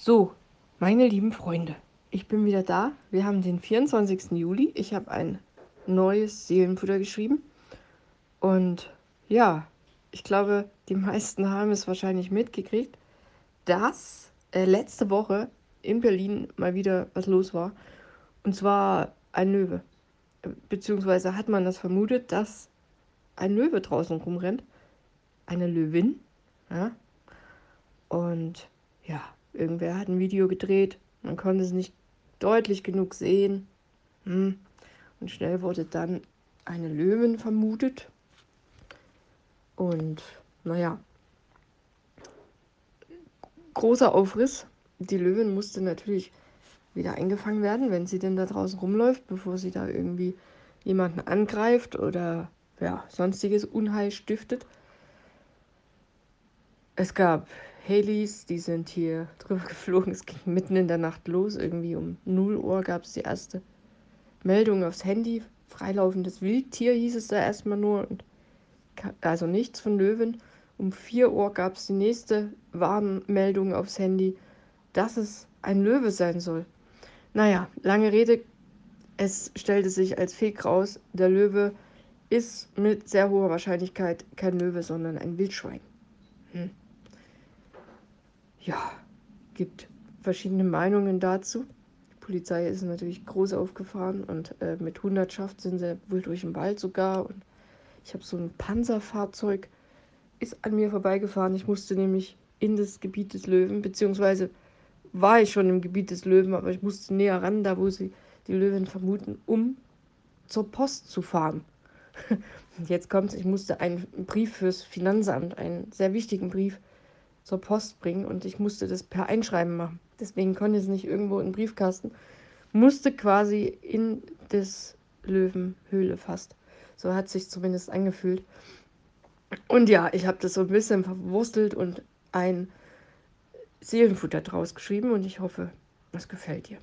So, meine lieben Freunde, ich bin wieder da. Wir haben den 24. Juli. Ich habe ein neues Seelenfutter geschrieben. Und ja, ich glaube, die meisten haben es wahrscheinlich mitgekriegt, dass äh, letzte Woche in Berlin mal wieder was los war. Und zwar ein Löwe. Beziehungsweise hat man das vermutet, dass ein Löwe draußen rumrennt. Eine Löwin. Ja. Und ja, Irgendwer hat ein Video gedreht, man konnte es nicht deutlich genug sehen. Hm. Und schnell wurde dann eine Löwin vermutet. Und naja, großer Aufriss. Die Löwin musste natürlich wieder eingefangen werden, wenn sie denn da draußen rumläuft, bevor sie da irgendwie jemanden angreift oder ja, sonstiges Unheil stiftet. Es gab Haleys, die sind hier drüber geflogen. Es ging mitten in der Nacht los. Irgendwie um 0 Uhr gab es die erste Meldung aufs Handy. Freilaufendes Wildtier hieß es da erstmal nur. Und also nichts von Löwen. Um 4 Uhr gab es die nächste Warnmeldung aufs Handy, dass es ein Löwe sein soll. Naja, lange Rede. Es stellte sich als Fake raus, der Löwe ist mit sehr hoher Wahrscheinlichkeit kein Löwe, sondern ein Wildschwein. Hm ja, gibt verschiedene Meinungen dazu. Die Polizei ist natürlich groß aufgefahren und äh, mit Hundertschaft sind sie wohl durch den Wald sogar. Und ich habe so ein Panzerfahrzeug, ist an mir vorbeigefahren. Ich musste nämlich in das Gebiet des Löwen, beziehungsweise war ich schon im Gebiet des Löwen, aber ich musste näher ran, da wo sie die Löwen vermuten, um zur Post zu fahren. Jetzt kommt es, ich musste einen Brief fürs Finanzamt, einen sehr wichtigen Brief zur Post bringen und ich musste das per Einschreiben machen. Deswegen konnte ich es nicht irgendwo in den Briefkasten. Musste quasi in das Löwenhöhle fast. So hat sich zumindest angefühlt. Und ja, ich habe das so ein bisschen verwurstelt und ein Seelenfutter draus geschrieben und ich hoffe, es gefällt dir.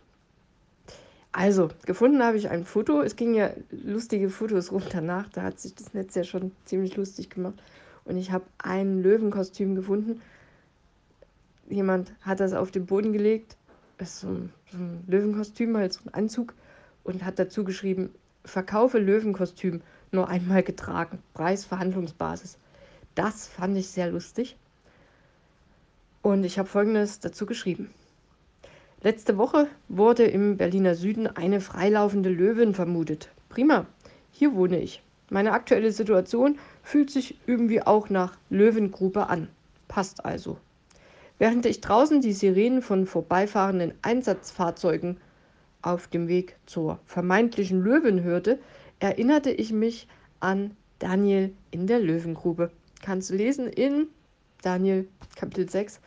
Also, gefunden habe ich ein Foto. Es ging ja lustige Fotos rum danach. Da hat sich das Netz ja schon ziemlich lustig gemacht. Und ich habe ein Löwenkostüm gefunden jemand hat das auf den Boden gelegt, ist so ein, so ein Löwenkostüm, halt so ein Anzug, und hat dazu geschrieben, verkaufe Löwenkostüm, nur einmal getragen, Preis Verhandlungsbasis. Das fand ich sehr lustig. Und ich habe folgendes dazu geschrieben. Letzte Woche wurde im Berliner Süden eine freilaufende Löwin vermutet. Prima, hier wohne ich. Meine aktuelle Situation fühlt sich irgendwie auch nach Löwengrube an. Passt also. Während ich draußen die Sirenen von vorbeifahrenden Einsatzfahrzeugen auf dem Weg zur vermeintlichen Löwen hörte, erinnerte ich mich an Daniel in der Löwengrube. Kannst du lesen in Daniel Kapitel 6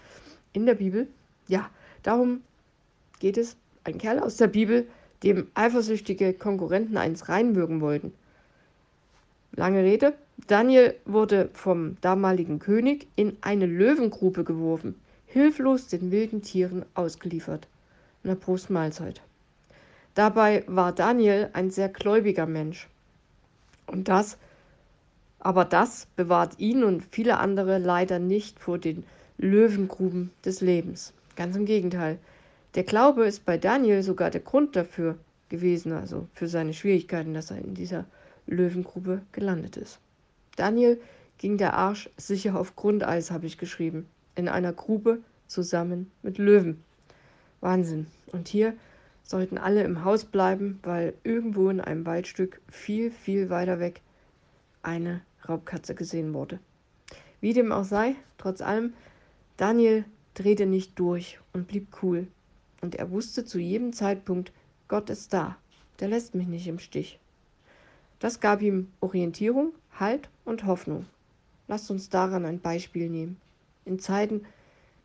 in der Bibel. Ja, darum geht es. Ein Kerl aus der Bibel, dem eifersüchtige Konkurrenten eins reinwürgen wollten. Lange Rede. Daniel wurde vom damaligen König in eine Löwengrube geworfen hilflos den wilden Tieren ausgeliefert. Na Prost Mahlzeit. Dabei war Daniel ein sehr gläubiger Mensch. Und das, aber das bewahrt ihn und viele andere leider nicht vor den Löwengruben des Lebens. Ganz im Gegenteil. Der Glaube ist bei Daniel sogar der Grund dafür gewesen, also für seine Schwierigkeiten, dass er in dieser Löwengrube gelandet ist. Daniel ging der Arsch sicher auf Grundeis, habe ich geschrieben in einer Grube zusammen mit Löwen. Wahnsinn. Und hier sollten alle im Haus bleiben, weil irgendwo in einem Waldstück viel, viel weiter weg eine Raubkatze gesehen wurde. Wie dem auch sei, trotz allem, Daniel drehte nicht durch und blieb cool. Und er wusste zu jedem Zeitpunkt, Gott ist da, der lässt mich nicht im Stich. Das gab ihm Orientierung, Halt und Hoffnung. Lasst uns daran ein Beispiel nehmen. In Zeiten,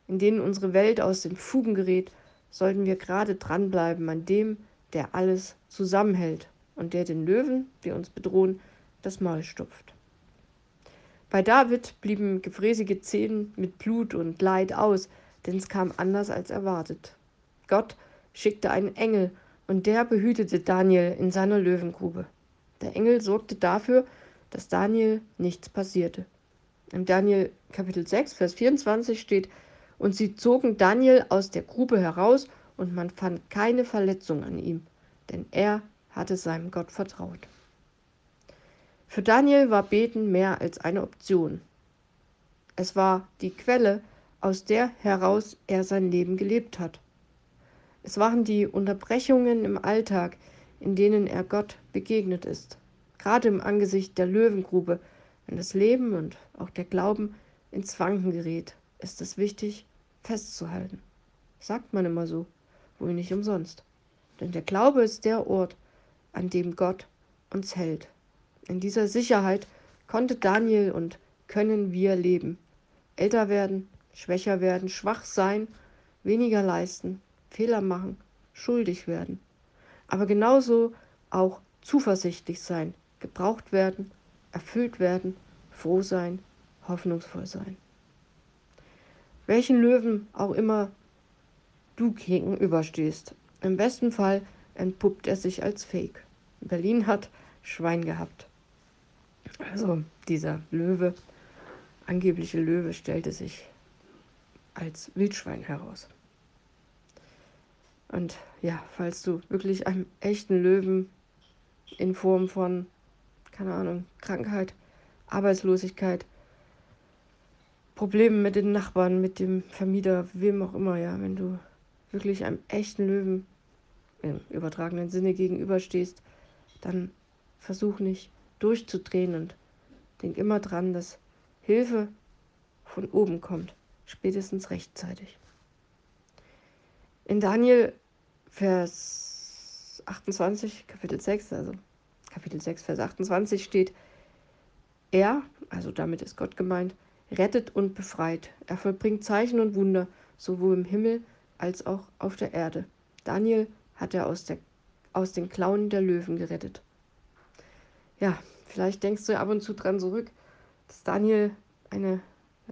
in denen unsere Welt aus den Fugen gerät, sollten wir gerade dranbleiben an dem, der alles zusammenhält und der den Löwen, die uns bedrohen, das Maul stopft. Bei David blieben gefräßige Zähne mit Blut und Leid aus, denn es kam anders als erwartet. Gott schickte einen Engel, und der behütete Daniel in seiner Löwengrube. Der Engel sorgte dafür, dass Daniel nichts passierte. Im Daniel Kapitel 6, Vers 24 steht, Und sie zogen Daniel aus der Grube heraus, und man fand keine Verletzung an ihm, denn er hatte seinem Gott vertraut. Für Daniel war Beten mehr als eine Option. Es war die Quelle, aus der heraus er sein Leben gelebt hat. Es waren die Unterbrechungen im Alltag, in denen er Gott begegnet ist. Gerade im Angesicht der Löwengrube, wenn das Leben und auch der Glauben ins Wanken gerät, ist es wichtig, festzuhalten. Sagt man immer so, wohl nicht umsonst. Denn der Glaube ist der Ort, an dem Gott uns hält. In dieser Sicherheit konnte Daniel und können wir leben. Älter werden, schwächer werden, schwach sein, weniger leisten, Fehler machen, schuldig werden. Aber genauso auch zuversichtlich sein, gebraucht werden, erfüllt werden, froh sein, hoffnungsvoll sein. Welchen Löwen auch immer du gegenüberstehst. Im besten Fall entpuppt er sich als Fake. Berlin hat Schwein gehabt. Also dieser Löwe, angebliche Löwe, stellte sich als Wildschwein heraus. Und ja, falls du wirklich einem echten Löwen in Form von, keine Ahnung, Krankheit, Arbeitslosigkeit, Problemen mit den Nachbarn, mit dem Vermieter, wem auch immer, ja, wenn du wirklich einem echten Löwen im übertragenen Sinne gegenüberstehst, dann versuch nicht durchzudrehen und denk immer dran, dass Hilfe von oben kommt, spätestens rechtzeitig. In Daniel Vers 28, Kapitel 6, also Kapitel 6, Vers 28 steht, er, also damit ist Gott gemeint, rettet und befreit. Er vollbringt Zeichen und Wunder, sowohl im Himmel als auch auf der Erde. Daniel hat er aus, der, aus den Klauen der Löwen gerettet. Ja, vielleicht denkst du ab und zu dran zurück, dass Daniel eine,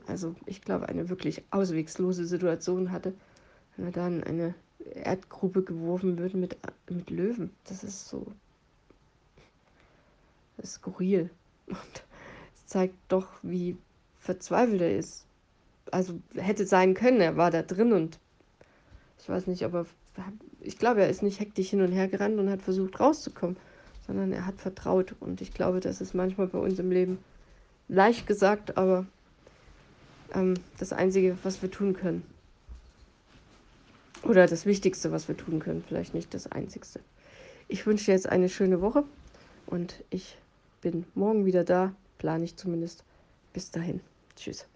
also ich glaube, eine wirklich auswegslose Situation hatte, wenn er dann in eine Erdgrube geworfen wird mit, mit Löwen. Das ist so skurril. Und es zeigt doch, wie verzweifelt er ist. Also hätte sein können, er war da drin und ich weiß nicht, ob er. Ich glaube, er ist nicht hektisch hin und her gerannt und hat versucht rauszukommen, sondern er hat vertraut. Und ich glaube, das ist manchmal bei uns im Leben leicht gesagt, aber ähm, das Einzige, was wir tun können. Oder das Wichtigste, was wir tun können, vielleicht nicht das Einzigste. Ich wünsche dir jetzt eine schöne Woche und ich bin morgen wieder da, plane ich zumindest. Bis dahin. Tschüss.